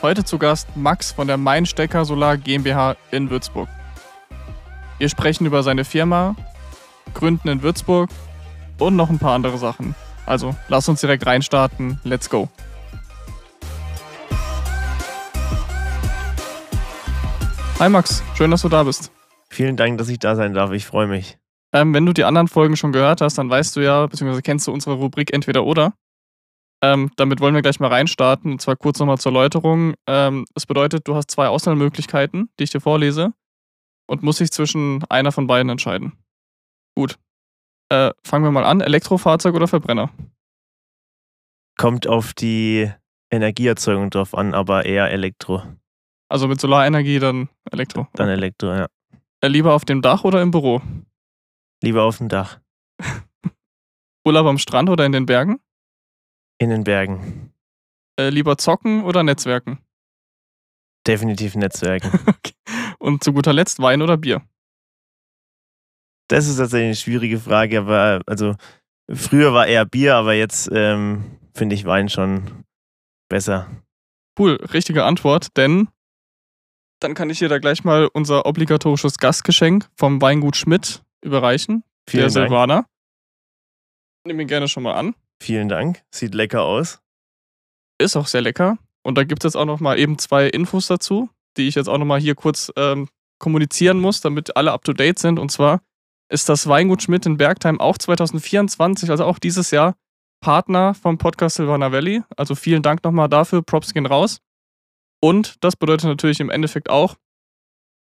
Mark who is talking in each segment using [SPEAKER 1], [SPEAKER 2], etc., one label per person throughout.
[SPEAKER 1] Heute zu Gast Max von der Mainstecker Solar GmbH in Würzburg. Wir sprechen über seine Firma, Gründen in Würzburg und noch ein paar andere Sachen. Also lass uns direkt reinstarten. Let's go. Hi Max, schön, dass du da bist.
[SPEAKER 2] Vielen Dank, dass ich da sein darf. Ich freue mich.
[SPEAKER 1] Ähm, wenn du die anderen Folgen schon gehört hast, dann weißt du ja, beziehungsweise kennst du unsere Rubrik Entweder oder. Ähm, damit wollen wir gleich mal reinstarten. Und zwar kurz nochmal zur Erläuterung. Ähm, das bedeutet, du hast zwei Auswahlmöglichkeiten, die ich dir vorlese, und musst dich zwischen einer von beiden entscheiden. Gut. Äh, fangen wir mal an. Elektrofahrzeug oder Verbrenner?
[SPEAKER 2] Kommt auf die Energieerzeugung drauf an, aber eher Elektro.
[SPEAKER 1] Also mit Solarenergie dann Elektro.
[SPEAKER 2] Dann Elektro, ja.
[SPEAKER 1] Äh, lieber auf dem Dach oder im Büro?
[SPEAKER 2] Lieber auf dem Dach.
[SPEAKER 1] Urlaub am Strand oder in den Bergen?
[SPEAKER 2] In den Bergen.
[SPEAKER 1] Äh, lieber zocken oder Netzwerken?
[SPEAKER 2] Definitiv Netzwerken.
[SPEAKER 1] okay. Und zu guter Letzt Wein oder Bier?
[SPEAKER 2] Das ist tatsächlich eine schwierige Frage, aber also früher war eher Bier, aber jetzt ähm, finde ich Wein schon besser.
[SPEAKER 1] Cool, richtige Antwort, denn dann kann ich dir da gleich mal unser obligatorisches Gastgeschenk vom Weingut Schmidt überreichen.
[SPEAKER 2] Vielen
[SPEAKER 1] der
[SPEAKER 2] Dank.
[SPEAKER 1] Silvaner. Nimm ihn gerne schon mal an.
[SPEAKER 2] Vielen Dank. Sieht lecker aus.
[SPEAKER 1] Ist auch sehr lecker. Und da gibt es jetzt auch noch mal eben zwei Infos dazu, die ich jetzt auch noch mal hier kurz ähm, kommunizieren muss, damit alle up to date sind. Und zwar ist das Weingut Schmidt in Bergheim auch 2024, also auch dieses Jahr, Partner vom Podcast Silvaner Valley. Also vielen Dank nochmal dafür. Props gehen raus. Und das bedeutet natürlich im Endeffekt auch,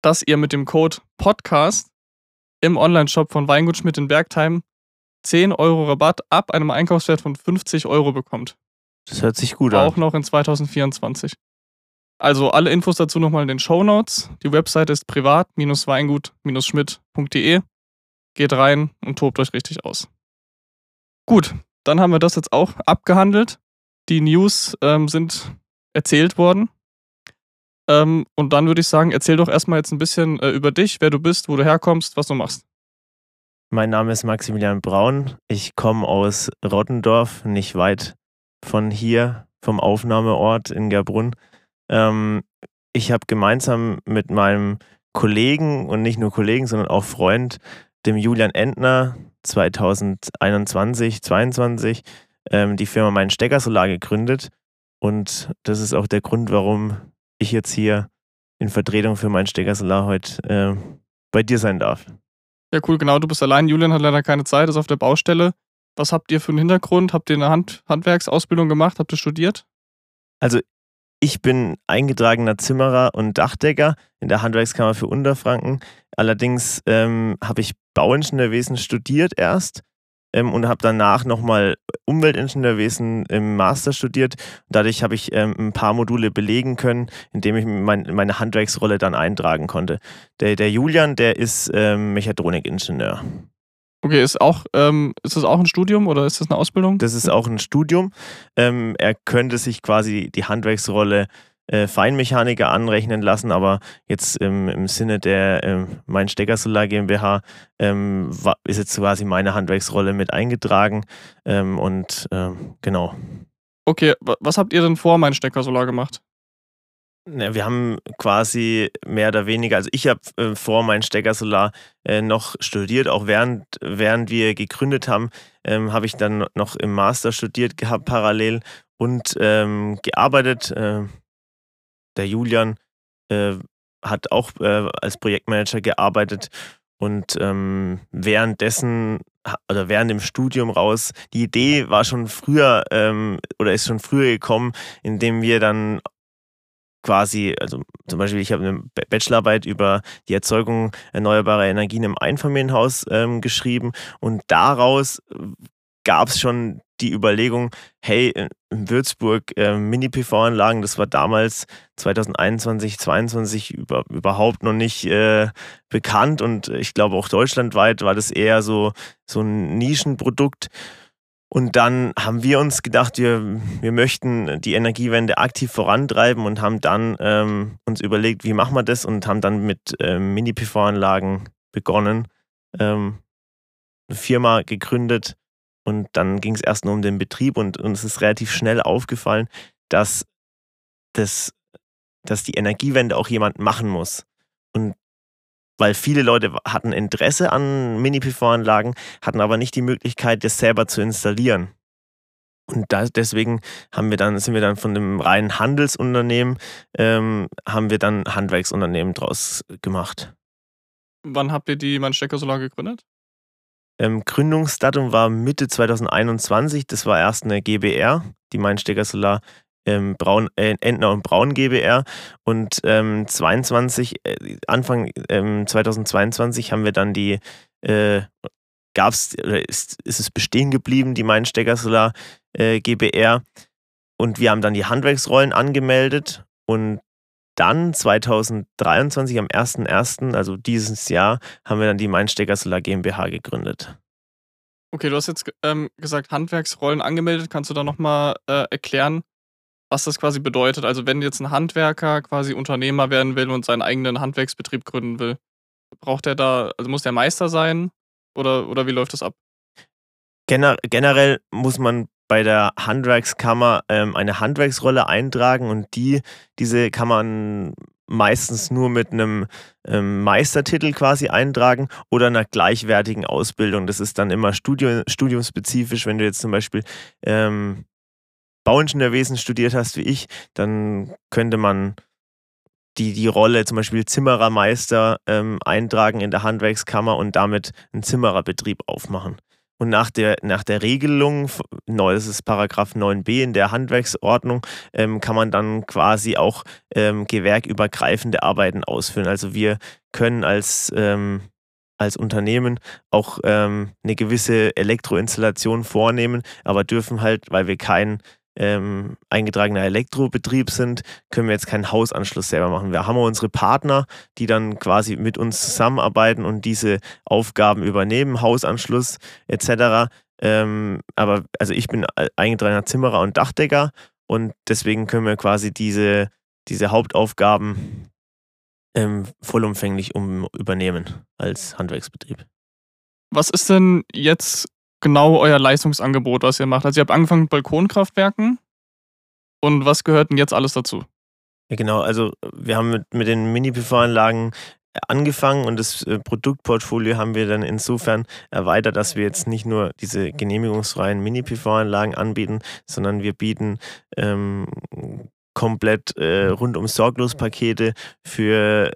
[SPEAKER 1] dass ihr mit dem Code Podcast im Online-Shop von Weingut Schmidt in Bergheim 10 Euro Rabatt ab einem Einkaufswert von 50 Euro bekommt.
[SPEAKER 2] Das hört sich gut an.
[SPEAKER 1] Auch noch in 2024. Also alle Infos dazu nochmal in den Show Notes. Die Website ist privat-weingut-schmidt.de. Geht rein und tobt euch richtig aus. Gut, dann haben wir das jetzt auch abgehandelt. Die News ähm, sind erzählt worden. Ähm, und dann würde ich sagen, erzähl doch erstmal jetzt ein bisschen äh, über dich, wer du bist, wo du herkommst, was du machst.
[SPEAKER 2] Mein Name ist Maximilian Braun. Ich komme aus Rottendorf, nicht weit von hier, vom Aufnahmeort in Gerbrunn. Ähm, ich habe gemeinsam mit meinem Kollegen und nicht nur Kollegen, sondern auch Freund, dem Julian Entner, 2021, 2022 ähm, die Firma Mein Stecker Solar gegründet. Und das ist auch der Grund, warum ich jetzt hier in Vertretung für Mein Stecker Solar heute äh, bei dir sein darf.
[SPEAKER 1] Ja, cool, genau. Du bist allein. Julian hat leider keine Zeit, ist auf der Baustelle. Was habt ihr für einen Hintergrund? Habt ihr eine Hand Handwerksausbildung gemacht? Habt ihr studiert?
[SPEAKER 2] Also, ich bin eingetragener Zimmerer und Dachdecker in der Handwerkskammer für Unterfranken. Allerdings ähm, habe ich Bauingenieurwesen studiert erst ähm, und habe danach nochmal Umweltingenieurwesen im Master studiert. Dadurch habe ich ähm, ein paar Module belegen können, indem ich mein, meine Handwerksrolle dann eintragen konnte. Der, der Julian, der ist ähm, Mechatronikingenieur.
[SPEAKER 1] Okay, ist auch, ähm, ist das auch ein Studium oder ist das eine Ausbildung?
[SPEAKER 2] Das ist auch ein Studium. Ähm, er könnte sich quasi die Handwerksrolle äh, Feinmechaniker anrechnen lassen, aber jetzt ähm, im Sinne der ähm, Mein Stecker Solar GmbH ähm, war, ist jetzt quasi meine Handwerksrolle mit eingetragen ähm, und ähm, genau.
[SPEAKER 1] Okay, wa- was habt ihr denn vor Mein Stecker Solar gemacht?
[SPEAKER 2] Ja, wir haben quasi mehr oder weniger, also ich habe äh, vor mein Stecker Solar äh, noch studiert, auch während, während wir gegründet haben, ähm, habe ich dann noch im Master studiert gehabt parallel und gearbeitet. Der Julian äh, hat auch äh, als Projektmanager gearbeitet und ähm, währenddessen oder während dem Studium raus, die Idee war schon früher ähm, oder ist schon früher gekommen, indem wir dann quasi, also zum Beispiel, ich habe eine Bachelorarbeit über die Erzeugung erneuerbarer Energien im Einfamilienhaus ähm, geschrieben und daraus gab es schon die Überlegung, hey, in Würzburg äh, Mini-PV-Anlagen, das war damals 2021, 2022 über, überhaupt noch nicht äh, bekannt und ich glaube auch deutschlandweit war das eher so, so ein Nischenprodukt. Und dann haben wir uns gedacht, wir, wir möchten die Energiewende aktiv vorantreiben und haben dann ähm, uns überlegt, wie machen wir das und haben dann mit ähm, Mini-PV-Anlagen begonnen, ähm, eine Firma gegründet und dann ging es erst nur um den Betrieb und uns ist relativ schnell aufgefallen, dass das dass die Energiewende auch jemand machen muss. Und weil viele Leute hatten Interesse an Mini-PV-Anlagen, hatten aber nicht die Möglichkeit, das selber zu installieren. Und da, deswegen haben wir dann, sind wir dann von dem reinen Handelsunternehmen, ähm, haben wir dann Handwerksunternehmen draus gemacht.
[SPEAKER 1] Wann habt ihr die Mannstecker Solar gegründet?
[SPEAKER 2] Ähm, Gründungsdatum war Mitte 2021. Das war erst eine GBR, die Mainstecker Solar ähm, Braun, äh, Entner und Braun GBR. Und ähm, 22, äh, Anfang ähm, 2022 haben wir dann die, äh, gab es, ist, ist es bestehen geblieben, die Mainstecker Solar äh, GBR. Und wir haben dann die Handwerksrollen angemeldet und dann 2023, am 1.1., also dieses Jahr, haben wir dann die Mainstecker Solar GmbH gegründet.
[SPEAKER 1] Okay, du hast jetzt ähm, gesagt, Handwerksrollen angemeldet. Kannst du da nochmal äh, erklären, was das quasi bedeutet? Also, wenn jetzt ein Handwerker quasi Unternehmer werden will und seinen eigenen Handwerksbetrieb gründen will, braucht er da, also muss der Meister sein oder, oder wie läuft das ab?
[SPEAKER 2] Gener generell muss man bei der Handwerkskammer ähm, eine Handwerksrolle eintragen und die, diese kann man meistens nur mit einem ähm, Meistertitel quasi eintragen oder einer gleichwertigen Ausbildung. Das ist dann immer Studium, studiumspezifisch. Wenn du jetzt zum Beispiel ähm, Bauingenieurwesen studiert hast wie ich, dann könnte man die, die Rolle zum Beispiel Zimmerermeister ähm, eintragen in der Handwerkskammer und damit einen Zimmererbetrieb aufmachen. Und nach der, nach der Regelung, das ist Paragraph 9b in der Handwerksordnung, ähm, kann man dann quasi auch ähm, gewerkübergreifende Arbeiten ausführen. Also wir können als, ähm, als Unternehmen auch ähm, eine gewisse Elektroinstallation vornehmen, aber dürfen halt, weil wir kein ähm, eingetragener Elektrobetrieb sind, können wir jetzt keinen Hausanschluss selber machen. Wir haben unsere Partner, die dann quasi mit uns zusammenarbeiten und diese Aufgaben übernehmen, Hausanschluss etc. Ähm, aber also ich bin eingetragener Zimmerer und Dachdecker und deswegen können wir quasi diese, diese Hauptaufgaben ähm, vollumfänglich um, übernehmen als Handwerksbetrieb.
[SPEAKER 1] Was ist denn jetzt genau euer Leistungsangebot, was ihr macht? Also ihr habt angefangen mit Balkonkraftwerken und was gehört denn jetzt alles dazu?
[SPEAKER 2] Ja, genau. Also wir haben mit, mit den Mini-PV-Anlagen angefangen und das äh, Produktportfolio haben wir dann insofern erweitert, dass wir jetzt nicht nur diese genehmigungsfreien Mini-PV-Anlagen anbieten, sondern wir bieten ähm, komplett äh, rundum sorglos Pakete für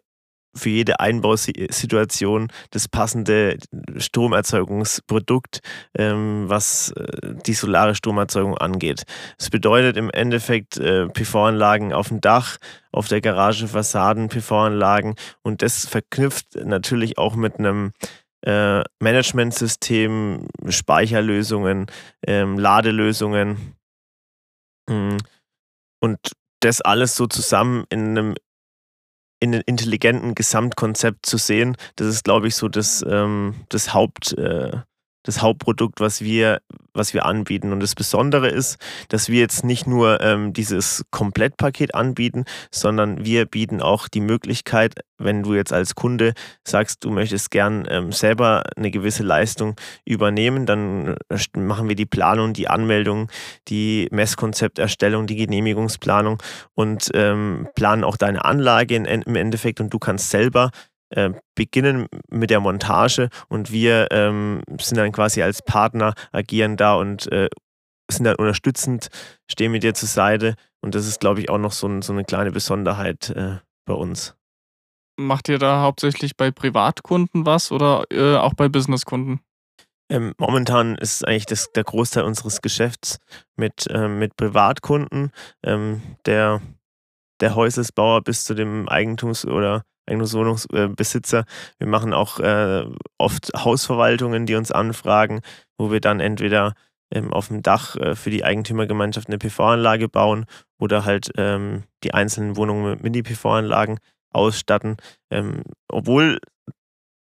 [SPEAKER 2] für jede Einbausituation das passende Stromerzeugungsprodukt, ähm, was äh, die solare Stromerzeugung angeht. Das bedeutet im Endeffekt äh, PV-Anlagen auf dem Dach, auf der Garage, Fassaden, PV-Anlagen und das verknüpft natürlich auch mit einem äh, Managementsystem, Speicherlösungen, ähm, Ladelösungen hm. und das alles so zusammen in einem in einem intelligenten Gesamtkonzept zu sehen. Das ist, glaube ich, so das, ähm, das Haupt, äh, das Hauptprodukt, was wir, was wir anbieten. Und das Besondere ist, dass wir jetzt nicht nur ähm, dieses Komplettpaket anbieten, sondern wir bieten auch die Möglichkeit, wenn du jetzt als Kunde sagst, du möchtest gern ähm, selber eine gewisse Leistung übernehmen, dann äh, machen wir die Planung, die Anmeldung, die Messkonzepterstellung, die Genehmigungsplanung und ähm, planen auch deine Anlage in, im Endeffekt und du kannst selber äh, beginnen mit der Montage und wir ähm, sind dann quasi als Partner, agieren da und äh, sind dann unterstützend, stehen mit dir zur Seite und das ist, glaube ich, auch noch so, ein, so eine kleine Besonderheit äh, bei uns.
[SPEAKER 1] Macht ihr da hauptsächlich bei Privatkunden was oder äh, auch bei Businesskunden?
[SPEAKER 2] Ähm, momentan ist eigentlich das, der Großteil unseres Geschäfts mit, ähm, mit Privatkunden. Ähm, der, der Häusesbauer bis zu dem Eigentums- oder Eigentumswohnungsbesitzer. Wir machen auch äh, oft Hausverwaltungen, die uns anfragen, wo wir dann entweder ähm, auf dem Dach äh, für die Eigentümergemeinschaft eine PV-Anlage bauen oder halt ähm, die einzelnen Wohnungen mit Mini-PV-Anlagen ausstatten. Ähm, obwohl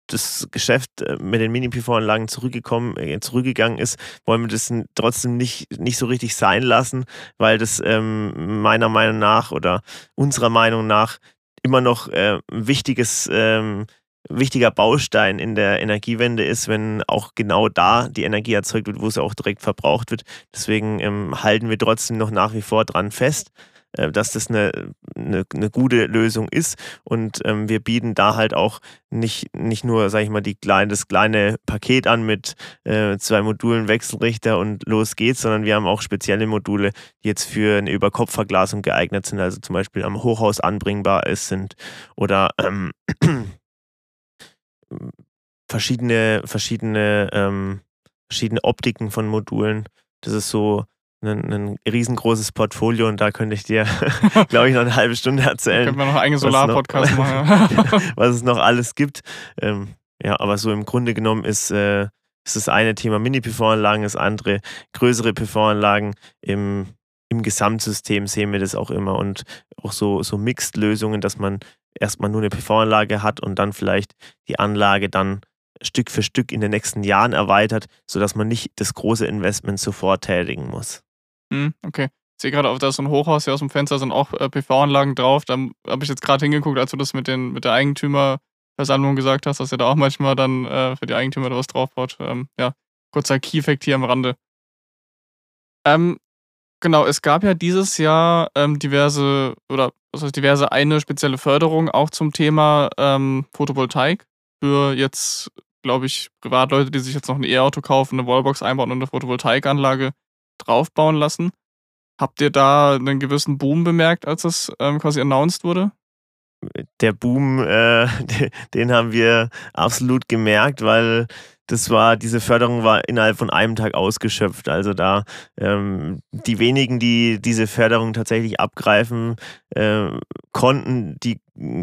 [SPEAKER 2] das Geschäft äh, mit den Mini-PV-Anlagen zurückgekommen, äh, zurückgegangen ist, wollen wir das trotzdem nicht, nicht so richtig sein lassen, weil das ähm, meiner Meinung nach oder unserer Meinung nach immer noch äh, ein wichtiges, ähm, wichtiger Baustein in der Energiewende ist, wenn auch genau da die Energie erzeugt wird, wo sie auch direkt verbraucht wird. Deswegen ähm, halten wir trotzdem noch nach wie vor dran fest. Äh, dass das eine, eine, eine, gute Lösung ist. Und ähm, wir bieten da halt auch nicht, nicht nur, sag ich mal, die kleine, das kleine Paket an mit äh, zwei Modulen, Wechselrichter und los geht's, sondern wir haben auch spezielle Module, die jetzt für eine Überkopfverglasung geeignet sind, also zum Beispiel am Hochhaus anbringbar ist, sind oder ähm, verschiedene, verschiedene, ähm, verschiedene Optiken von Modulen. Das ist so ein, ein riesengroßes Portfolio und da könnte ich dir, glaube ich, noch eine halbe Stunde erzählen.
[SPEAKER 1] Können wir noch einen Solar-Podcast machen.
[SPEAKER 2] was es noch alles gibt. Ähm, ja, aber so im Grunde genommen ist, äh, ist das eine Thema Mini-PV-Anlagen, das andere größere PV-Anlagen. Im, Im Gesamtsystem sehen wir das auch immer und auch so, so Mixed-Lösungen, dass man erstmal nur eine PV-Anlage hat und dann vielleicht die Anlage dann Stück für Stück in den nächsten Jahren erweitert, sodass man nicht das große Investment sofort tätigen muss.
[SPEAKER 1] Hm, okay. Ich sehe gerade auf da so ein Hochhaus hier aus dem Fenster sind auch äh, PV-Anlagen drauf. Da habe ich jetzt gerade hingeguckt, als du das mit, den, mit der Eigentümerversammlung gesagt hast, dass ihr da auch manchmal dann äh, für die Eigentümer da was draufbaut. Ähm, ja, kurzer Key-Effekt hier am Rande. Ähm, genau, es gab ja dieses Jahr ähm, diverse, oder was heißt diverse, eine spezielle Förderung auch zum Thema ähm, Photovoltaik für jetzt glaube ich, Privatleute, die sich jetzt noch ein E-Auto kaufen, eine Wallbox einbauen und eine Photovoltaikanlage draufbauen lassen. Habt ihr da einen gewissen Boom bemerkt, als das ähm, quasi announced wurde?
[SPEAKER 2] Der Boom, äh, den haben wir absolut gemerkt, weil das war, diese Förderung war innerhalb von einem Tag ausgeschöpft. Also da ähm, die wenigen, die diese Förderung tatsächlich abgreifen äh, konnten, die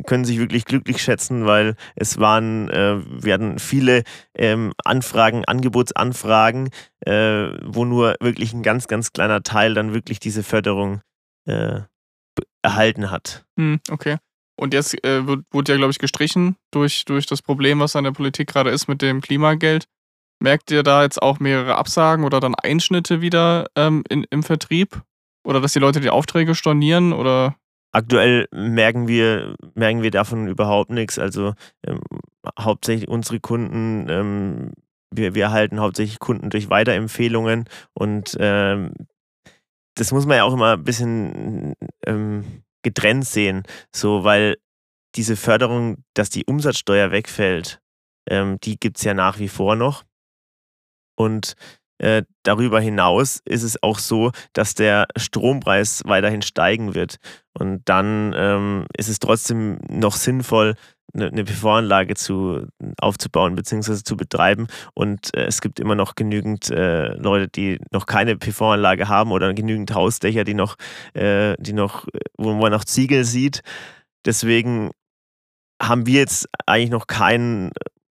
[SPEAKER 2] können sich wirklich glücklich schätzen, weil es waren, äh, wir hatten viele ähm, Anfragen, Angebotsanfragen, äh, wo nur wirklich ein ganz, ganz kleiner Teil dann wirklich diese Förderung äh, erhalten hat.
[SPEAKER 1] Hm, okay. Und jetzt äh, wurde ja, glaube ich, gestrichen durch, durch das Problem, was an der Politik gerade ist mit dem Klimageld. Merkt ihr da jetzt auch mehrere Absagen oder dann Einschnitte wieder ähm, in, im Vertrieb? Oder dass die Leute die Aufträge stornieren? Oder
[SPEAKER 2] Aktuell merken wir, merken wir davon überhaupt nichts. Also ähm, hauptsächlich unsere Kunden, ähm, wir, wir erhalten hauptsächlich Kunden durch Weiterempfehlungen und ähm, das muss man ja auch immer ein bisschen ähm, getrennt sehen, so weil diese Förderung, dass die Umsatzsteuer wegfällt, ähm, die gibt es ja nach wie vor noch. Und äh, darüber hinaus ist es auch so, dass der Strompreis weiterhin steigen wird. Und dann ähm, ist es trotzdem noch sinnvoll, eine, PV-Anlage zu, aufzubauen bzw. zu betreiben. Und äh, es gibt immer noch genügend äh, Leute, die noch keine PV-Anlage haben oder genügend Hausdächer, die noch, äh, die noch, wo man noch Ziegel sieht. Deswegen haben wir jetzt eigentlich noch keinen,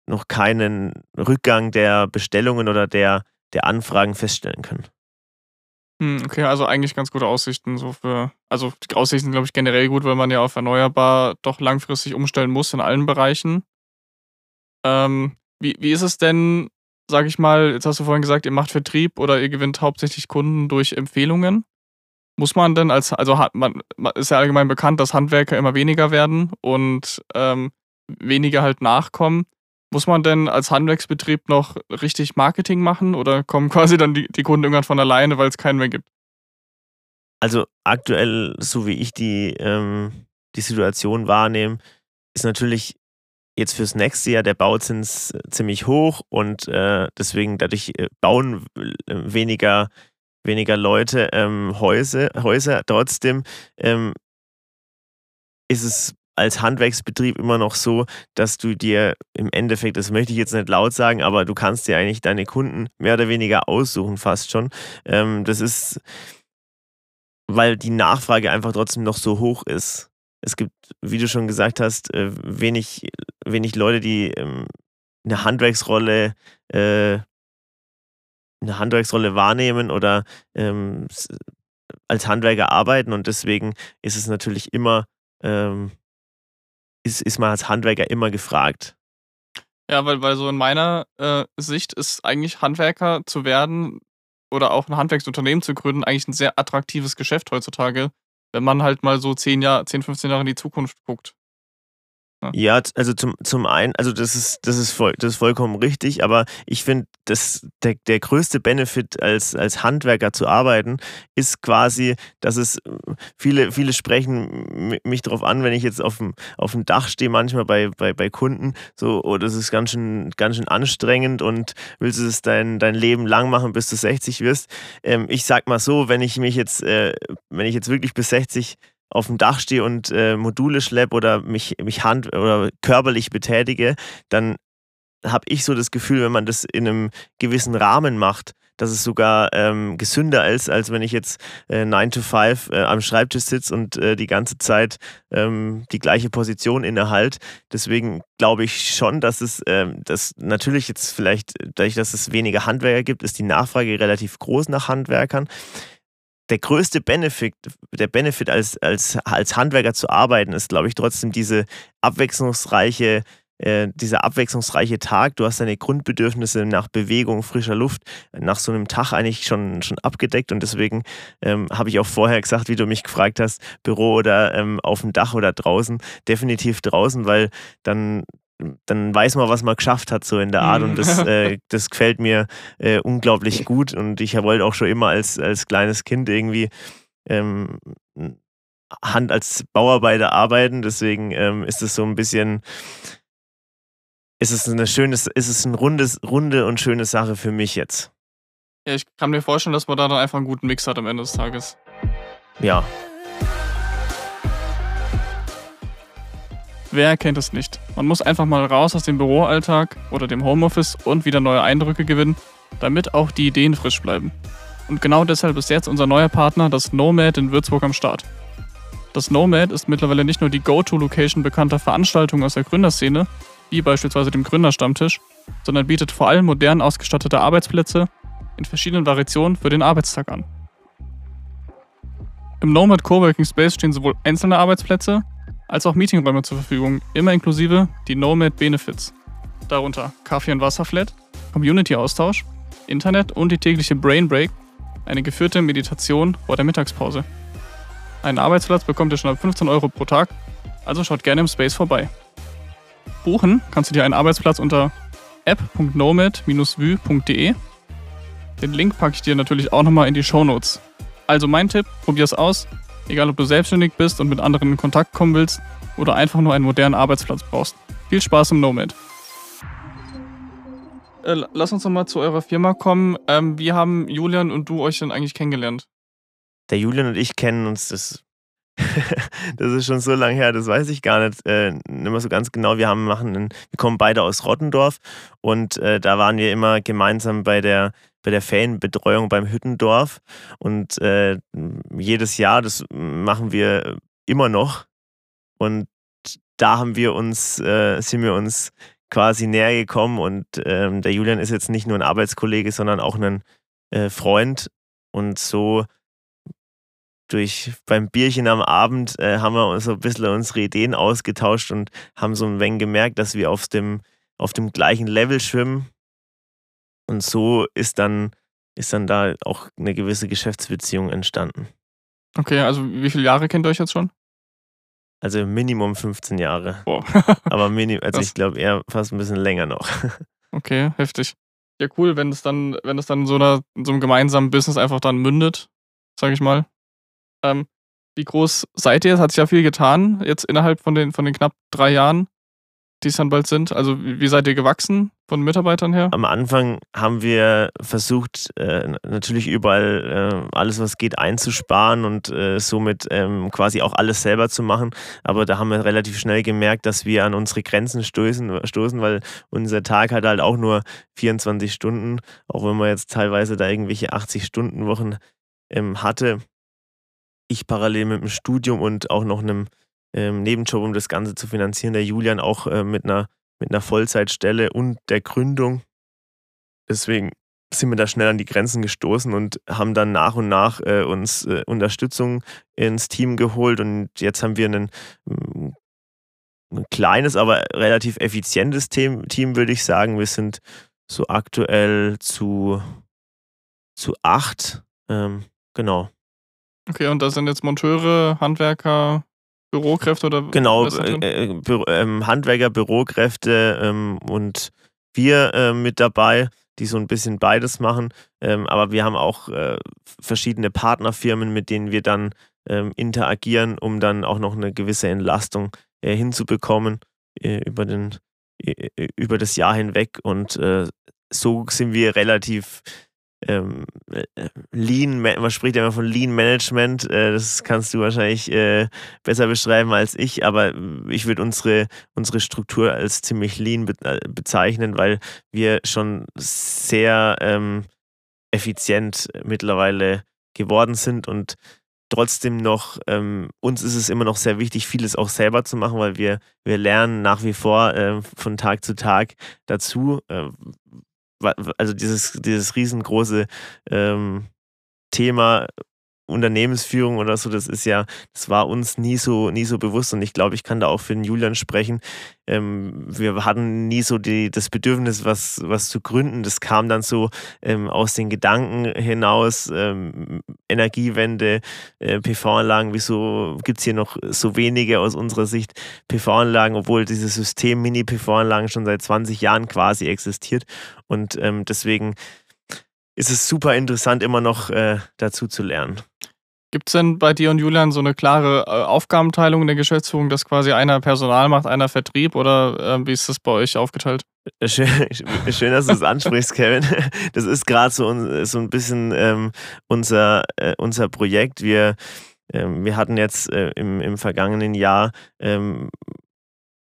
[SPEAKER 2] noch keinen Rückgang der Bestellungen oder der der Anfragen feststellen können.
[SPEAKER 1] Hm, okay, also eigentlich ganz gute Aussichten so für, also die Aussichten glaube ich generell gut, weil man ja auf erneuerbar doch langfristig umstellen muss in allen Bereichen. Ähm, wie, wie ist es denn, sag ich mal, jetzt hast du vorhin gesagt, ihr macht Vertrieb oder ihr gewinnt hauptsächlich Kunden durch Empfehlungen. Muss man denn als, also hat man, ist ja allgemein bekannt, dass Handwerker immer weniger werden und ähm, weniger halt nachkommen. Muss man denn als Handwerksbetrieb noch richtig Marketing machen oder kommen quasi dann die, die Kunden irgendwann von alleine, weil es keinen mehr gibt?
[SPEAKER 2] Also aktuell, so wie ich die, ähm, die Situation wahrnehme, ist natürlich jetzt fürs nächste Jahr der Bauzins ziemlich hoch und äh, deswegen dadurch äh, bauen äh, weniger, weniger Leute ähm, Häuser, Häuser. Trotzdem ähm, ist es als Handwerksbetrieb immer noch so, dass du dir im Endeffekt, das möchte ich jetzt nicht laut sagen, aber du kannst dir eigentlich deine Kunden mehr oder weniger aussuchen, fast schon. Ähm, das ist, weil die Nachfrage einfach trotzdem noch so hoch ist. Es gibt, wie du schon gesagt hast, äh, wenig, wenig Leute, die ähm, eine Handwerksrolle, äh, eine Handwerksrolle wahrnehmen oder ähm, als Handwerker arbeiten und deswegen ist es natürlich immer ähm, ist, ist man als Handwerker immer gefragt.
[SPEAKER 1] Ja, weil, weil so in meiner äh, Sicht ist eigentlich Handwerker zu werden oder auch ein Handwerksunternehmen zu gründen eigentlich ein sehr attraktives Geschäft heutzutage, wenn man halt mal so 10 Jahre, 10, 15 Jahre in die Zukunft guckt.
[SPEAKER 2] Ja, also zum, zum einen, also das ist, das ist, voll, das ist vollkommen richtig, aber ich finde, der, der größte Benefit als, als Handwerker zu arbeiten, ist quasi, dass es viele, viele sprechen mich darauf an, wenn ich jetzt auf dem, auf dem Dach stehe, manchmal bei, bei, bei Kunden, so, oh, das ist ganz schön, ganz schön anstrengend und willst du es dein, dein Leben lang machen, bis du 60 wirst. Ähm, ich sag mal so, wenn ich mich jetzt, äh, wenn ich jetzt wirklich bis 60 auf dem Dach stehe und äh, Module schleppe oder mich, mich hand- oder körperlich betätige, dann habe ich so das Gefühl, wenn man das in einem gewissen Rahmen macht, dass es sogar ähm, gesünder ist, als wenn ich jetzt äh, 9 to 5 äh, am Schreibtisch sitze und äh, die ganze Zeit ähm, die gleiche Position innehalte. Deswegen glaube ich schon, dass es ähm, dass natürlich jetzt vielleicht, dadurch, dass es weniger Handwerker gibt, ist die Nachfrage relativ groß nach Handwerkern der größte Benefit, der Benefit als, als, als Handwerker zu arbeiten, ist, glaube ich, trotzdem diese abwechslungsreiche, äh, dieser abwechslungsreiche Tag. Du hast deine Grundbedürfnisse nach Bewegung, frischer Luft nach so einem Tag eigentlich schon, schon abgedeckt und deswegen ähm, habe ich auch vorher gesagt, wie du mich gefragt hast, Büro oder ähm, auf dem Dach oder draußen, definitiv draußen, weil dann dann weiß man, was man geschafft hat, so in der Art. Und das, mhm. äh, das gefällt mir äh, unglaublich gut. Und ich wollte auch schon immer als, als kleines Kind irgendwie ähm, Hand als Bauarbeiter arbeiten. Deswegen ähm, ist es so ein bisschen, ist es eine schönes, ist es eine rundes, runde und schöne Sache für mich jetzt.
[SPEAKER 1] Ja, ich kann mir vorstellen, dass man da dann einfach einen guten Mix hat am Ende des Tages.
[SPEAKER 2] Ja,
[SPEAKER 1] Wer kennt es nicht? Man muss einfach mal raus aus dem Büroalltag oder dem Homeoffice und wieder neue Eindrücke gewinnen, damit auch die Ideen frisch bleiben. Und genau deshalb ist jetzt unser neuer Partner, das Nomad in Würzburg, am Start. Das Nomad ist mittlerweile nicht nur die Go-To-Location bekannter Veranstaltungen aus der Gründerszene, wie beispielsweise dem Gründerstammtisch, sondern bietet vor allem modern ausgestattete Arbeitsplätze in verschiedenen Variationen für den Arbeitstag an. Im Nomad Coworking Space stehen sowohl einzelne Arbeitsplätze als auch Meetingräume zur Verfügung, immer inklusive die Nomad Benefits. Darunter Kaffee- und Wasserflat, Community-Austausch, Internet und die tägliche Brain Break, eine geführte Meditation vor der Mittagspause. Einen Arbeitsplatz bekommt ihr schon ab 15 Euro pro Tag, also schaut gerne im Space vorbei. Buchen kannst du dir einen Arbeitsplatz unter app.nomad-vue.de. Den Link packe ich dir natürlich auch nochmal in die Show Notes. Also mein Tipp, probier es aus, Egal, ob du selbstständig bist und mit anderen in Kontakt kommen willst oder einfach nur einen modernen Arbeitsplatz brauchst. Viel Spaß im Nomad. Äh, lass uns nochmal zu eurer Firma kommen. Ähm, wie haben Julian und du euch denn eigentlich kennengelernt?
[SPEAKER 2] Der Julian und ich kennen uns, das, das ist schon so lange her, das weiß ich gar nicht, äh, nicht mehr so ganz genau. Wir, haben, machen einen, wir kommen beide aus Rottendorf und äh, da waren wir immer gemeinsam bei der bei der Ferienbetreuung beim Hüttendorf. Und äh, jedes Jahr, das machen wir immer noch. Und da haben wir uns, äh, sind wir uns quasi näher gekommen. Und ähm, der Julian ist jetzt nicht nur ein Arbeitskollege, sondern auch ein äh, Freund. Und so durch beim Bierchen am Abend äh, haben wir uns so ein bisschen unsere Ideen ausgetauscht und haben so ein wenig gemerkt, dass wir auf dem, auf dem gleichen Level schwimmen und so ist dann, ist dann da auch eine gewisse Geschäftsbeziehung entstanden.
[SPEAKER 1] Okay, also wie viele Jahre kennt ihr euch jetzt schon?
[SPEAKER 2] Also Minimum 15 Jahre.
[SPEAKER 1] Boah.
[SPEAKER 2] Aber Minim, also ich glaube eher fast ein bisschen länger noch.
[SPEAKER 1] Okay, heftig. Ja, cool, wenn es dann, wenn es dann so einer, in so einem gemeinsamen Business einfach dann mündet, sage ich mal. Ähm, wie groß seid ihr? Es hat sich ja viel getan, jetzt innerhalb von den, von den knapp drei Jahren die es dann bald sind? Also wie seid ihr gewachsen von Mitarbeitern her?
[SPEAKER 2] Am Anfang haben wir versucht, äh, natürlich überall äh, alles, was geht, einzusparen und äh, somit ähm, quasi auch alles selber zu machen. Aber da haben wir relativ schnell gemerkt, dass wir an unsere Grenzen stoßen, stoßen weil unser Tag hat halt auch nur 24 Stunden, auch wenn man jetzt teilweise da irgendwelche 80-Stunden-Wochen ähm, hatte. Ich parallel mit dem Studium und auch noch einem ähm, Nebenjob, um das Ganze zu finanzieren. Der Julian auch äh, mit, einer, mit einer Vollzeitstelle und der Gründung. Deswegen sind wir da schnell an die Grenzen gestoßen und haben dann nach und nach äh, uns äh, Unterstützung ins Team geholt. Und jetzt haben wir einen, mm, ein kleines, aber relativ effizientes Team, Team, würde ich sagen. Wir sind so aktuell zu, zu acht. Ähm, genau.
[SPEAKER 1] Okay, und da sind jetzt Monteure, Handwerker, Bürokräfte oder
[SPEAKER 2] genau äh, äh, Bü ähm, Handwerker, Bürokräfte ähm, und wir äh, mit dabei, die so ein bisschen beides machen. Ähm, aber wir haben auch äh, verschiedene Partnerfirmen, mit denen wir dann ähm, interagieren, um dann auch noch eine gewisse Entlastung äh, hinzubekommen äh, über den über das Jahr hinweg und so sind wir relativ ähm, äh, Lean, man spricht ja immer von Lean Management, äh, das kannst du wahrscheinlich äh, besser beschreiben als ich, aber ich würde unsere, unsere Struktur als ziemlich lean be bezeichnen, weil wir schon sehr ähm, effizient mittlerweile geworden sind und trotzdem noch, ähm, uns ist es immer noch sehr wichtig, vieles auch selber zu machen, weil wir, wir lernen nach wie vor äh, von Tag zu Tag dazu, äh, also dieses, dieses riesengroße ähm, Thema Unternehmensführung oder so, das ist ja, das war uns nie so, nie so bewusst und ich glaube, ich kann da auch für den Julian sprechen. Ähm, wir hatten nie so die, das Bedürfnis, was, was zu gründen. Das kam dann so ähm, aus den Gedanken hinaus, ähm, Energiewende, äh, PV-Anlagen, wieso gibt es hier noch so wenige aus unserer Sicht PV-Anlagen, obwohl dieses System Mini-PV-Anlagen schon seit 20 Jahren quasi existiert und ähm, deswegen ist es super interessant, immer noch äh, dazu zu lernen.
[SPEAKER 1] Gibt es denn bei dir und Julian so eine klare äh, Aufgabenteilung in der Geschäftsführung, dass quasi einer Personal macht, einer Vertrieb oder äh, wie ist das bei euch aufgeteilt?
[SPEAKER 2] Äh, schön, schön dass du es ansprichst, Kevin. Das ist gerade so, so ein bisschen ähm, unser, äh, unser Projekt. Wir, ähm, wir hatten jetzt äh, im, im vergangenen Jahr ähm,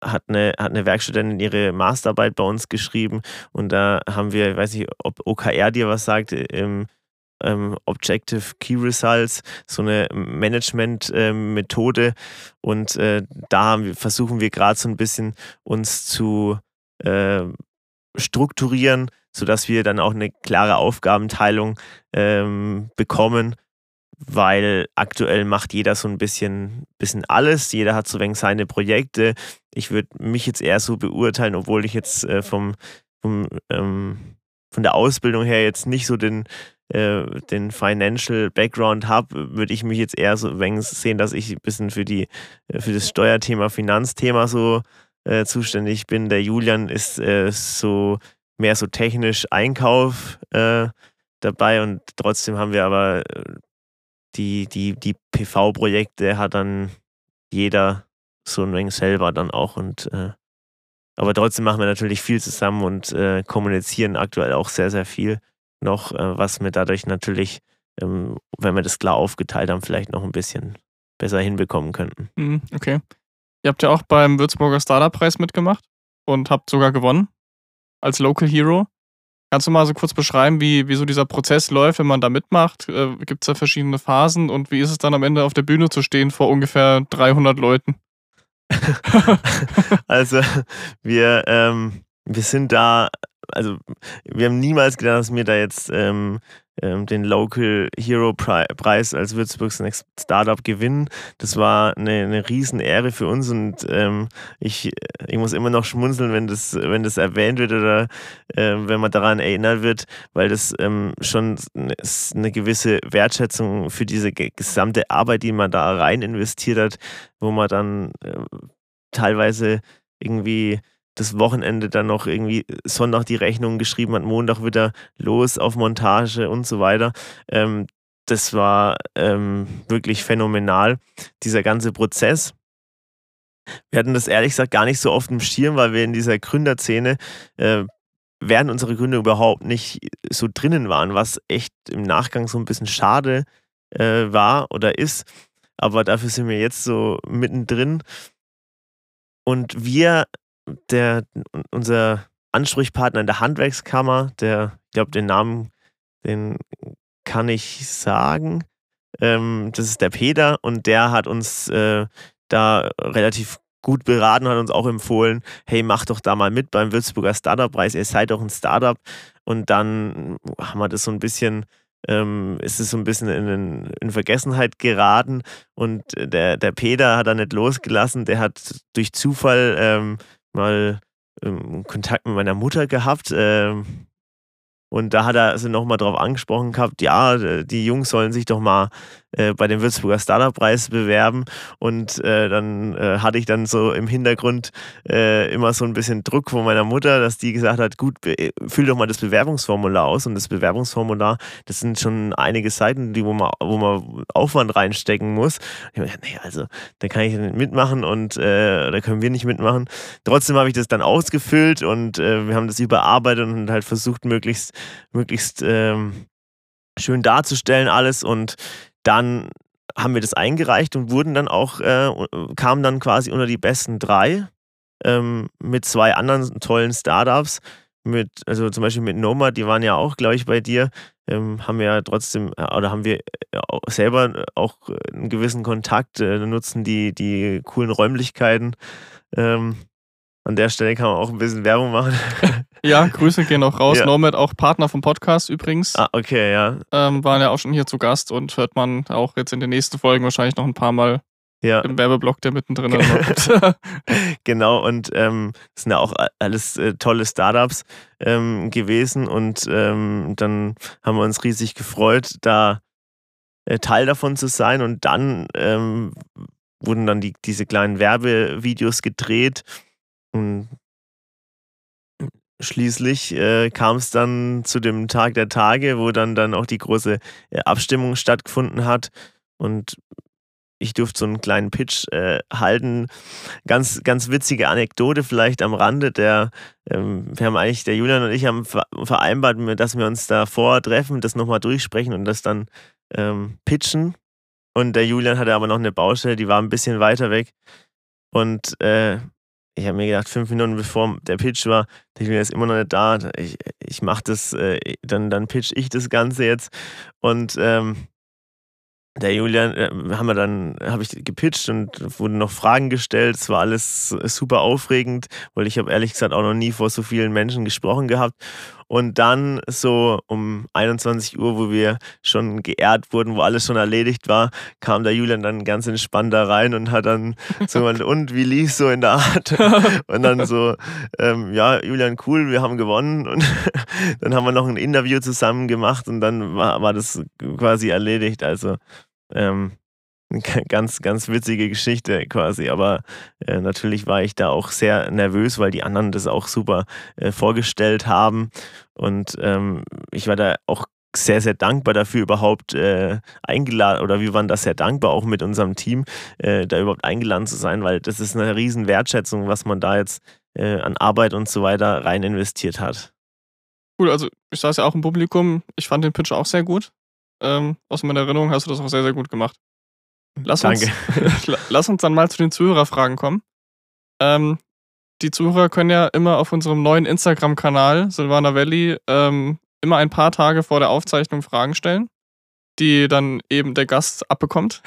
[SPEAKER 2] hat eine, hat eine Werkstudentin ihre Masterarbeit bei uns geschrieben und da haben wir, ich weiß nicht, ob OKR dir was sagt, im ähm, Objective Key Results, so eine Management-Methode ähm, und äh, da wir, versuchen wir gerade so ein bisschen uns zu äh, strukturieren, sodass wir dann auch eine klare Aufgabenteilung ähm, bekommen weil aktuell macht jeder so ein bisschen, bisschen alles. Jeder hat so wenig seine Projekte. Ich würde mich jetzt eher so beurteilen, obwohl ich jetzt äh, vom, vom ähm, von der Ausbildung her jetzt nicht so den, äh, den Financial Background habe, würde ich mich jetzt eher so wenig sehen, dass ich ein bisschen für, die, äh, für das Steuerthema, Finanzthema so äh, zuständig bin. Der Julian ist äh, so mehr so technisch Einkauf äh, dabei und trotzdem haben wir aber die, die, die PV-Projekte hat dann jeder so ein wenig selber dann auch und äh, aber trotzdem machen wir natürlich viel zusammen und äh, kommunizieren aktuell auch sehr, sehr viel noch, äh, was wir dadurch natürlich, ähm, wenn wir das klar aufgeteilt haben, vielleicht noch ein bisschen besser hinbekommen könnten.
[SPEAKER 1] Mhm, okay. Ihr habt ja auch beim Würzburger Startup-Preis mitgemacht und habt sogar gewonnen als Local Hero. Kannst du mal so kurz beschreiben, wie, wie so dieser Prozess läuft, wenn man da mitmacht? Äh, Gibt es da verschiedene Phasen und wie ist es dann am Ende auf der Bühne zu stehen vor ungefähr 300 Leuten?
[SPEAKER 2] also wir, ähm, wir sind da, also wir haben niemals gedacht, dass wir da jetzt ähm, ähm, den Local Hero Preis als Würzburgs Next Startup gewinnen. Das war eine, eine Riesenehre für uns und ähm, ich, ich muss immer noch schmunzeln, wenn das, wenn das erwähnt wird oder äh, wenn man daran erinnert wird, weil das ähm, schon eine gewisse Wertschätzung für diese gesamte Arbeit, die man da rein investiert hat, wo man dann äh, teilweise irgendwie das Wochenende dann noch irgendwie Sonntag die Rechnung geschrieben hat, Montag wieder los auf Montage und so weiter. Ähm, das war ähm, wirklich phänomenal, dieser ganze Prozess. Wir hatten das ehrlich gesagt gar nicht so oft im Schirm, weil wir in dieser Gründerszene äh, während unserer Gründung überhaupt nicht so drinnen waren, was echt im Nachgang so ein bisschen schade äh, war oder ist. Aber dafür sind wir jetzt so mittendrin. Und wir der, unser Ansprechpartner in der Handwerkskammer, der, ich glaube, den Namen, den kann ich sagen. Ähm, das ist der Peter und der hat uns äh, da relativ gut beraten, hat uns auch empfohlen, hey, mach doch da mal mit beim Würzburger Startup-Preis, ihr seid doch ein Startup. Und dann haben wir das so ein bisschen, ähm, ist es so ein bisschen in, in, Vergessenheit geraten. Und der, der Peter hat da nicht losgelassen, der hat durch Zufall ähm, mal ähm, Kontakt mit meiner Mutter gehabt. Ähm, Und da hat er also nochmal drauf angesprochen gehabt, ja, die Jungs sollen sich doch mal äh, bei dem Würzburger Startup-Preis bewerben. Und äh, dann äh, hatte ich dann so im Hintergrund äh, immer so ein bisschen Druck von meiner Mutter, dass die gesagt hat, gut, füll doch mal das Bewerbungsformular aus. Und das Bewerbungsformular, das sind schon einige Seiten, die, wo, man, wo man Aufwand reinstecken muss. Ich habe gedacht, nee, also da kann ich nicht mitmachen und äh, da können wir nicht mitmachen. Trotzdem habe ich das dann ausgefüllt und äh, wir haben das überarbeitet und halt versucht, möglichst, möglichst ähm, schön darzustellen alles und dann haben wir das eingereicht und wurden dann auch, äh, kamen dann quasi unter die besten drei ähm, mit zwei anderen tollen Startups. Mit, also zum Beispiel mit Nomad, die waren ja auch, glaube ich, bei dir, ähm, haben wir ja trotzdem, äh, oder haben wir äh, selber auch einen gewissen Kontakt, äh, nutzen die, die coolen Räumlichkeiten. Ähm, an der Stelle kann man auch ein bisschen Werbung machen.
[SPEAKER 1] Ja, Grüße gehen auch raus. Ja. Nomad, auch Partner vom Podcast übrigens.
[SPEAKER 2] Ah, okay, ja.
[SPEAKER 1] Ähm, waren ja auch schon hier zu Gast und hört man auch jetzt in den nächsten Folgen wahrscheinlich noch ein paar Mal ja. im Werbeblock, der mittendrin ist.
[SPEAKER 2] genau, und ähm, das sind ja auch alles äh, tolle Startups ähm, gewesen und ähm, dann haben wir uns riesig gefreut, da äh, Teil davon zu sein und dann ähm, wurden dann die, diese kleinen Werbevideos gedreht und schließlich äh, kam es dann zu dem Tag der Tage, wo dann, dann auch die große äh, Abstimmung stattgefunden hat. Und ich durfte so einen kleinen Pitch äh, halten. Ganz, ganz witzige Anekdote vielleicht am Rande. Der, ähm, wir haben eigentlich, der Julian und ich haben vereinbart, dass wir uns davor treffen, das nochmal durchsprechen und das dann ähm, pitchen. Und der Julian hatte aber noch eine Baustelle, die war ein bisschen weiter weg. Und äh, ich habe mir gedacht, fünf Minuten bevor der Pitch war, ich bin jetzt immer noch nicht da. Ich, ich mache das, äh, dann, dann pitch ich das Ganze jetzt. Und ähm, der Julian, äh, haben wir dann, habe ich gepitcht und wurden noch Fragen gestellt. Es war alles super aufregend, weil ich habe ehrlich gesagt auch noch nie vor so vielen Menschen gesprochen gehabt. Und dann so um 21 Uhr, wo wir schon geehrt wurden, wo alles schon erledigt war, kam der Julian dann ganz entspannt da rein und hat dann so gemeint, und wie lief so in der Art? Und dann so, ähm, ja, Julian, cool, wir haben gewonnen. Und dann haben wir noch ein Interview zusammen gemacht und dann war, war das quasi erledigt. Also ähm, ganz, ganz witzige Geschichte quasi. Aber äh, natürlich war ich da auch sehr nervös, weil die anderen das auch super äh, vorgestellt haben. Und ähm, ich war da auch sehr, sehr dankbar dafür, überhaupt äh, eingeladen, oder wir waren da sehr dankbar, auch mit unserem Team, äh, da überhaupt eingeladen zu sein, weil das ist eine riesen Wertschätzung, was man da jetzt äh, an Arbeit und so weiter rein investiert hat.
[SPEAKER 1] Cool, also ich saß ja auch im Publikum, ich fand den Pitch auch sehr gut. Ähm, aus meiner Erinnerung hast du das auch sehr, sehr gut gemacht. Lass Danke. Uns, lass uns dann mal zu den Zuhörerfragen kommen. Ähm, die Zuhörer können ja immer auf unserem neuen Instagram-Kanal Silvana Valley ähm, immer ein paar Tage vor der Aufzeichnung Fragen stellen, die dann eben der Gast abbekommt.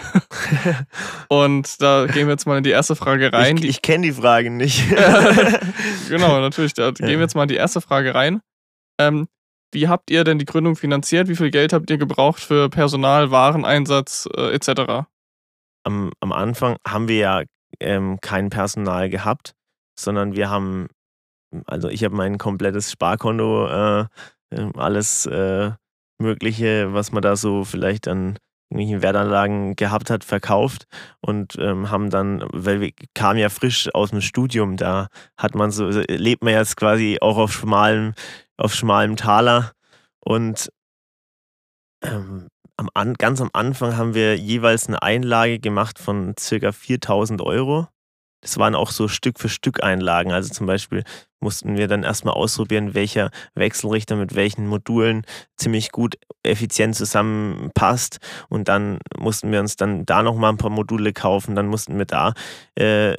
[SPEAKER 1] Und da gehen wir jetzt mal in die erste Frage rein.
[SPEAKER 2] Ich, ich kenne die Fragen nicht.
[SPEAKER 1] genau, natürlich. Da gehen wir jetzt mal in die erste Frage rein. Ähm, wie habt ihr denn die Gründung finanziert? Wie viel Geld habt ihr gebraucht für Personal, Wareneinsatz äh, etc.?
[SPEAKER 2] Am, am Anfang haben wir ja ähm, kein Personal gehabt, sondern wir haben, also ich habe mein komplettes Sparkonto, äh, ähm, alles äh, Mögliche, was man da so vielleicht an irgendwelchen Wertanlagen gehabt hat, verkauft und ähm, haben dann, weil wir kamen ja frisch aus dem Studium, da hat man so, lebt man jetzt quasi auch auf schmalem, auf schmalem Taler und ähm, am an, ganz am Anfang haben wir jeweils eine Einlage gemacht von circa 4000 Euro. Das waren auch so Stück für Stück Einlagen. Also zum Beispiel mussten wir dann erstmal ausprobieren, welcher Wechselrichter mit welchen Modulen ziemlich gut effizient zusammenpasst. Und dann mussten wir uns dann da nochmal ein paar Module kaufen. Dann mussten wir da äh,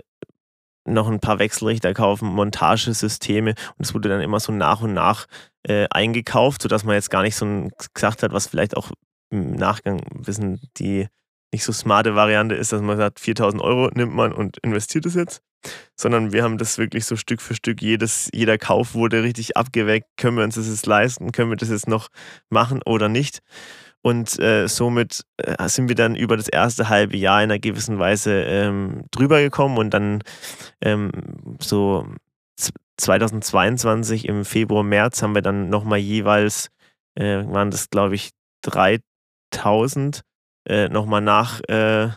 [SPEAKER 2] noch ein paar Wechselrichter kaufen, Montagesysteme. Und es wurde dann immer so nach und nach äh, eingekauft, sodass man jetzt gar nicht so gesagt hat, was vielleicht auch im Nachgang wissen, die nicht so smarte Variante ist, dass man sagt, 4000 Euro nimmt man und investiert es jetzt, sondern wir haben das wirklich so Stück für Stück, jedes, jeder Kauf wurde richtig abgeweckt, können wir uns das jetzt leisten, können wir das jetzt noch machen oder nicht. Und äh, somit äh, sind wir dann über das erste halbe Jahr in einer gewissen Weise ähm, drüber gekommen und dann ähm, so 2022 im Februar, März haben wir dann nochmal jeweils äh, waren das, glaube ich, 3000 äh, nochmal nach äh,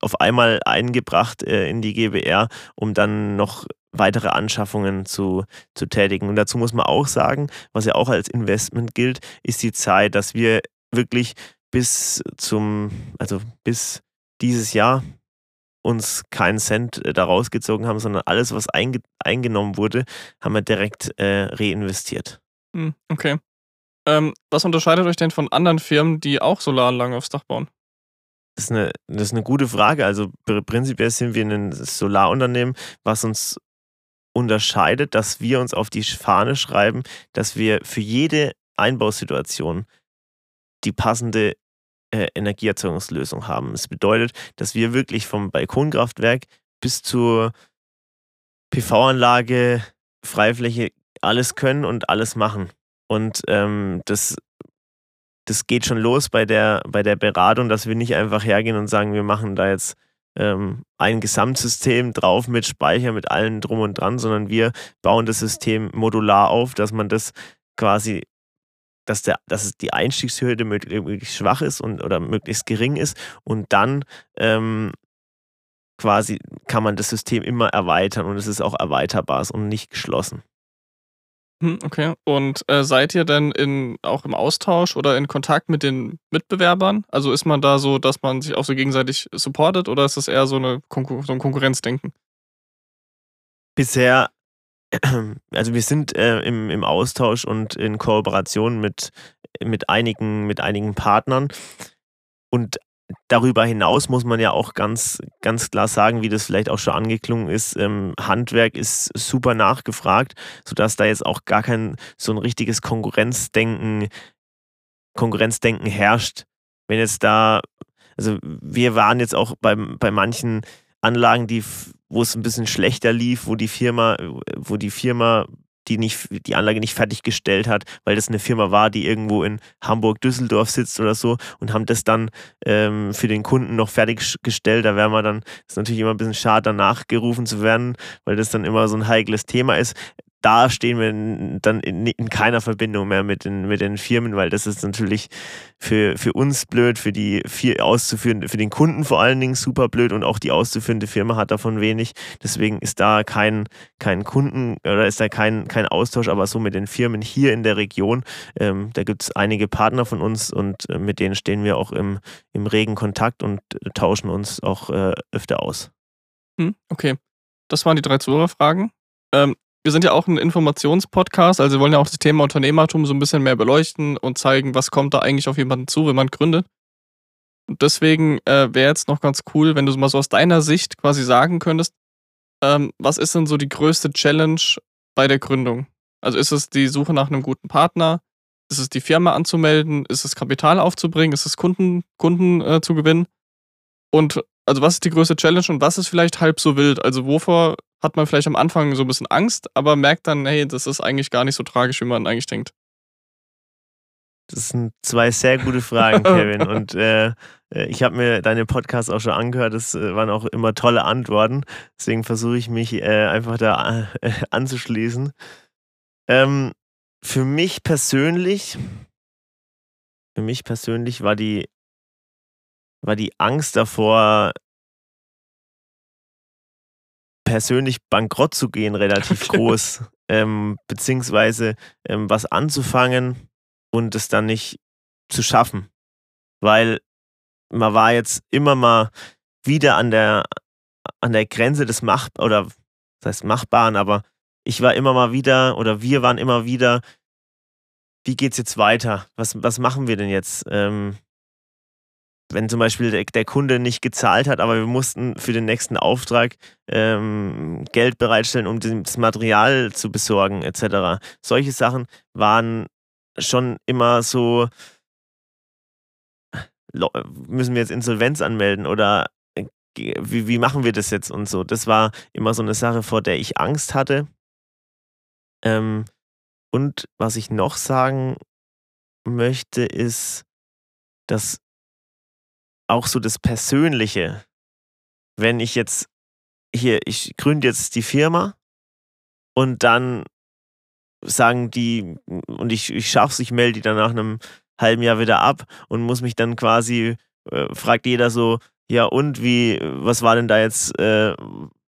[SPEAKER 2] auf einmal eingebracht äh, in die GBR, um dann noch weitere Anschaffungen zu, zu tätigen. Und dazu muss man auch sagen, was ja auch als Investment gilt, ist die Zeit, dass wir wirklich bis zum, also bis dieses Jahr uns keinen Cent äh, daraus gezogen haben, sondern alles, was einge eingenommen wurde, haben wir direkt äh, reinvestiert.
[SPEAKER 1] Hm, okay. Ähm, was unterscheidet euch denn von anderen Firmen, die auch Solaranlagen aufs Dach bauen?
[SPEAKER 2] Das ist, eine, das ist eine gute Frage. Also prinzipiell sind wir ein Solarunternehmen, was uns unterscheidet, dass wir uns auf die Fahne schreiben, dass wir für jede Einbausituation die passende äh, Energieerzeugungslösung haben. Das bedeutet, dass wir wirklich vom Balkonkraftwerk bis zur PV-Anlage, Freifläche alles können und alles machen. Und ähm, das, das geht schon los bei der, bei der Beratung, dass wir nicht einfach hergehen und sagen, wir machen da jetzt ähm, ein Gesamtsystem drauf mit Speicher, mit allem drum und dran, sondern wir bauen das System modular auf, dass man das quasi dass, der, dass die Einstiegshürde möglichst schwach ist und, oder möglichst gering ist und dann ähm, quasi kann man das System immer erweitern und es ist auch erweiterbar und nicht geschlossen.
[SPEAKER 1] Hm, okay. Und äh, seid ihr denn in, auch im Austausch oder in Kontakt mit den Mitbewerbern? Also ist man da so, dass man sich auch so gegenseitig supportet oder ist das eher so, eine Konkur so ein Konkurrenzdenken?
[SPEAKER 2] Bisher also wir sind äh, im, im Austausch und in Kooperation mit, mit, einigen, mit einigen Partnern. Und darüber hinaus muss man ja auch ganz, ganz klar sagen, wie das vielleicht auch schon angeklungen ist, ähm, Handwerk ist super nachgefragt, sodass da jetzt auch gar kein so ein richtiges Konkurrenzdenken, Konkurrenzdenken herrscht. Wenn jetzt da, also wir waren jetzt auch bei, bei manchen Anlagen, die wo es ein bisschen schlechter lief, wo die Firma, wo die Firma die nicht die Anlage nicht fertiggestellt hat, weil das eine Firma war, die irgendwo in Hamburg, Düsseldorf sitzt oder so und haben das dann ähm, für den Kunden noch fertiggestellt. Da wäre man dann, ist natürlich immer ein bisschen schade, danach gerufen zu werden, weil das dann immer so ein heikles Thema ist da stehen wir dann in, in, keiner Verbindung mehr mit den, mit den Firmen, weil das ist natürlich für, für uns blöd, für die vier auszuführende, für den Kunden vor allen Dingen super blöd und auch die auszuführende Firma hat davon wenig. Deswegen ist da kein, kein Kunden oder ist da kein, kein Austausch, aber so mit den Firmen hier in der Region. Ähm, da gibt es einige Partner von uns und äh, mit denen stehen wir auch im, im regen Kontakt und äh, tauschen uns auch äh, öfter aus.
[SPEAKER 1] Hm, okay. Das waren die drei Zuhörerfragen. Ähm, wir sind ja auch ein Informationspodcast, also wir wollen ja auch das Thema Unternehmertum so ein bisschen mehr beleuchten und zeigen, was kommt da eigentlich auf jemanden zu, wenn man gründet. Und deswegen äh, wäre jetzt noch ganz cool, wenn du mal so aus deiner Sicht quasi sagen könntest, ähm, was ist denn so die größte Challenge bei der Gründung? Also ist es die Suche nach einem guten Partner? Ist es die Firma anzumelden? Ist es Kapital aufzubringen? Ist es Kunden, Kunden äh, zu gewinnen? Und also was ist die größte Challenge und was ist vielleicht halb so wild? Also wovor hat man vielleicht am Anfang so ein bisschen Angst, aber merkt dann, hey, das ist eigentlich gar nicht so tragisch, wie man eigentlich denkt?
[SPEAKER 2] Das sind zwei sehr gute Fragen, Kevin. Und äh, äh, ich habe mir deine Podcasts auch schon angehört. Das äh, waren auch immer tolle Antworten. Deswegen versuche ich mich äh, einfach da äh, anzuschließen. Ähm, für mich persönlich, für mich persönlich war die, war die Angst davor, persönlich bankrott zu gehen relativ groß, ähm, beziehungsweise ähm, was anzufangen und es dann nicht zu schaffen. Weil man war jetzt immer mal wieder an der, an der Grenze des Mach oder das heißt Machbaren, aber ich war immer mal wieder oder wir waren immer wieder, wie geht's jetzt weiter? Was, was machen wir denn jetzt? Ähm, wenn zum Beispiel der, der, Kunde nicht gezahlt hat, aber wir mussten für den nächsten Auftrag ähm, Geld bereitstellen, um das Material zu besorgen, etc. Solche Sachen waren schon immer so, müssen wir jetzt Insolvenz anmelden oder äh, wie, wie machen wir das jetzt und so. Das war immer so eine Sache, vor der ich Angst hatte. Ähm, und was ich noch sagen möchte, ist, dass auch so das Persönliche, wenn ich jetzt hier, ich gründe jetzt die Firma und dann sagen die, und ich, ich schaff's, ich melde die dann nach einem halben Jahr wieder ab und muss mich dann quasi, äh, fragt jeder so, ja und wie, was war denn da jetzt, äh,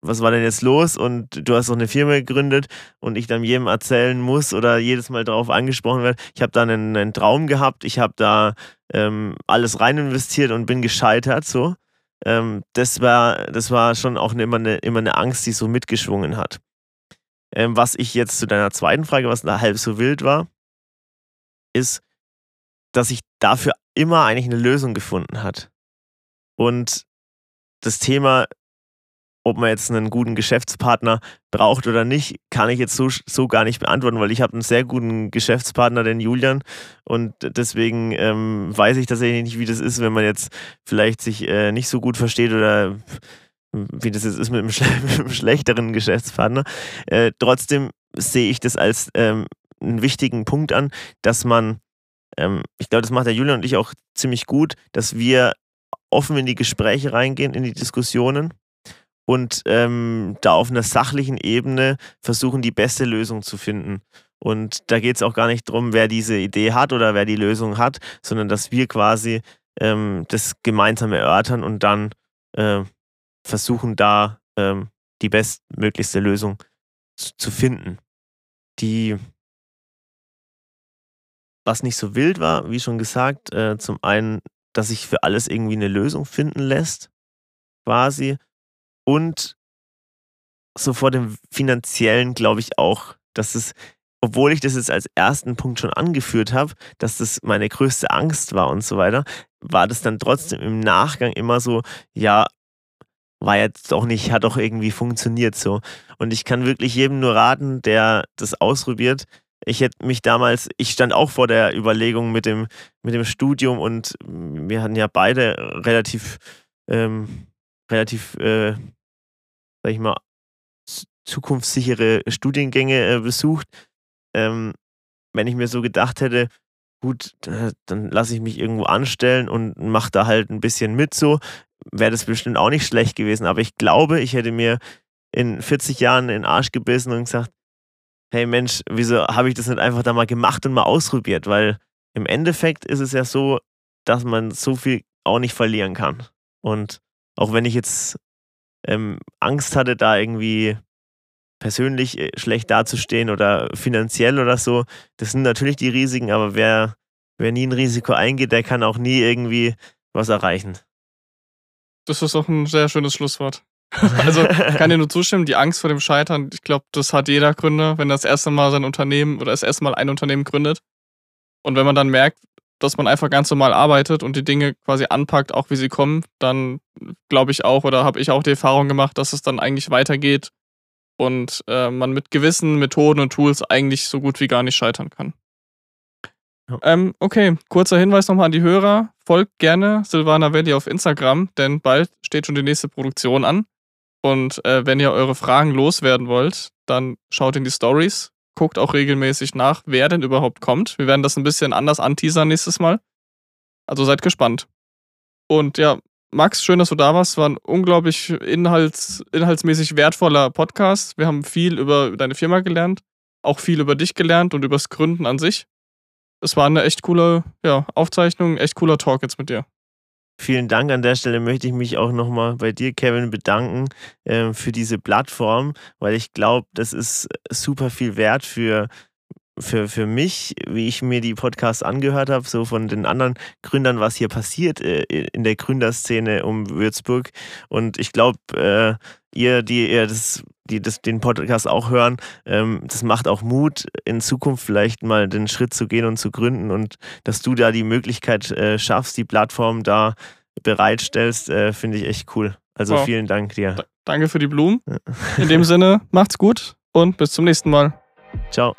[SPEAKER 2] was war denn jetzt los? Und du hast doch eine Firma gegründet und ich dann jedem erzählen muss oder jedes Mal darauf angesprochen werde. Ich habe da einen, einen, Traum gehabt, ich habe da ähm, alles rein investiert und bin gescheitert. So, ähm, das war, das war schon auch immer eine, immer eine Angst, die so mitgeschwungen hat. Ähm, was ich jetzt zu deiner zweiten Frage, was da halb so wild war, ist, dass ich dafür immer eigentlich eine Lösung gefunden hat. Und das Thema, ob man jetzt einen guten Geschäftspartner braucht oder nicht, kann ich jetzt so, so gar nicht beantworten, weil ich habe einen sehr guten Geschäftspartner, den Julian. Und deswegen ähm, weiß ich tatsächlich nicht, wie das ist, wenn man jetzt vielleicht sich äh, nicht so gut versteht oder wie das jetzt ist mit einem, schle mit einem schlechteren Geschäftspartner. Äh, trotzdem sehe ich das als ähm, einen wichtigen Punkt an, dass man, ähm, ich glaube, das macht der Julian und ich auch ziemlich gut, dass wir offen in die Gespräche reingehen, in die Diskussionen und ähm, da auf einer sachlichen Ebene versuchen, die beste Lösung zu finden. Und da geht es auch gar nicht darum, wer diese Idee hat oder wer die Lösung hat, sondern dass wir quasi ähm, das gemeinsam erörtern und dann äh, versuchen, da ähm, die bestmöglichste Lösung zu, zu finden. Die, was nicht so wild war, wie schon gesagt, äh, zum einen, dass sich für alles irgendwie eine Lösung finden lässt, quasi. Und so vor dem finanziellen glaube ich auch, dass es, obwohl ich das jetzt als ersten Punkt schon angeführt habe, dass das meine größte Angst war und so weiter, war das dann trotzdem im Nachgang immer so, ja, war jetzt auch nicht, hat auch irgendwie funktioniert so. Und ich kann wirklich jedem nur raten, der das ausprobiert. Ich hätte mich damals, ich stand auch vor der Überlegung mit dem, mit dem Studium und wir hatten ja beide relativ, ähm, relativ, äh, sag ich mal, zukunftssichere Studiengänge äh, besucht. Ähm, wenn ich mir so gedacht hätte, gut, dann lasse ich mich irgendwo anstellen und mache da halt ein bisschen mit so wäre das bestimmt auch nicht schlecht gewesen. Aber ich glaube, ich hätte mir in 40 Jahren in den Arsch gebissen und gesagt, hey Mensch, wieso habe ich das nicht einfach da mal gemacht und mal ausprobiert? Weil im Endeffekt ist es ja so, dass man so viel auch nicht verlieren kann. Und auch wenn ich jetzt ähm, Angst hatte, da irgendwie persönlich äh, schlecht dazustehen oder finanziell oder so, das sind natürlich die Risiken, aber wer, wer nie ein Risiko eingeht, der kann auch nie irgendwie was erreichen.
[SPEAKER 1] Das ist auch ein sehr schönes Schlusswort. also kann dir nur zustimmen, die Angst vor dem Scheitern, ich glaube, das hat jeder Gründer, wenn er das erste Mal sein Unternehmen oder das erste Mal ein Unternehmen gründet. Und wenn man dann merkt, dass man einfach ganz normal arbeitet und die Dinge quasi anpackt, auch wie sie kommen, dann glaube ich auch oder habe ich auch die Erfahrung gemacht, dass es dann eigentlich weitergeht und äh, man mit gewissen Methoden und Tools eigentlich so gut wie gar nicht scheitern kann. Ja. Ähm, okay, kurzer Hinweis nochmal an die Hörer. Folgt gerne Silvana Valley auf Instagram, denn bald steht schon die nächste Produktion an. Und äh, wenn ihr eure Fragen loswerden wollt, dann schaut in die Stories. Guckt auch regelmäßig nach, wer denn überhaupt kommt. Wir werden das ein bisschen anders anteasern nächstes Mal. Also seid gespannt. Und ja, Max, schön, dass du da warst. War ein unglaublich inhalts, inhaltsmäßig wertvoller Podcast. Wir haben viel über deine Firma gelernt, auch viel über dich gelernt und übers Gründen an sich es war eine echt coole ja, Aufzeichnung, echt cooler Talk jetzt mit dir.
[SPEAKER 2] Vielen Dank. An der Stelle möchte ich mich auch nochmal bei dir, Kevin, bedanken äh, für diese Plattform, weil ich glaube, das ist super viel wert für, für, für mich, wie ich mir die Podcasts angehört habe, so von den anderen Gründern, was hier passiert äh, in der Gründerszene um Würzburg. Und ich glaube, äh, ihr, die ihr das, die das, den Podcast auch hören, ähm, das macht auch Mut, in Zukunft vielleicht mal den Schritt zu gehen und zu gründen und dass du da die Möglichkeit äh, schaffst, die Plattform da bereitstellst, äh, finde ich echt cool. Also wow. vielen Dank dir. D
[SPEAKER 1] danke für die Blumen. In dem Sinne, macht's gut und bis zum nächsten Mal.
[SPEAKER 2] Ciao.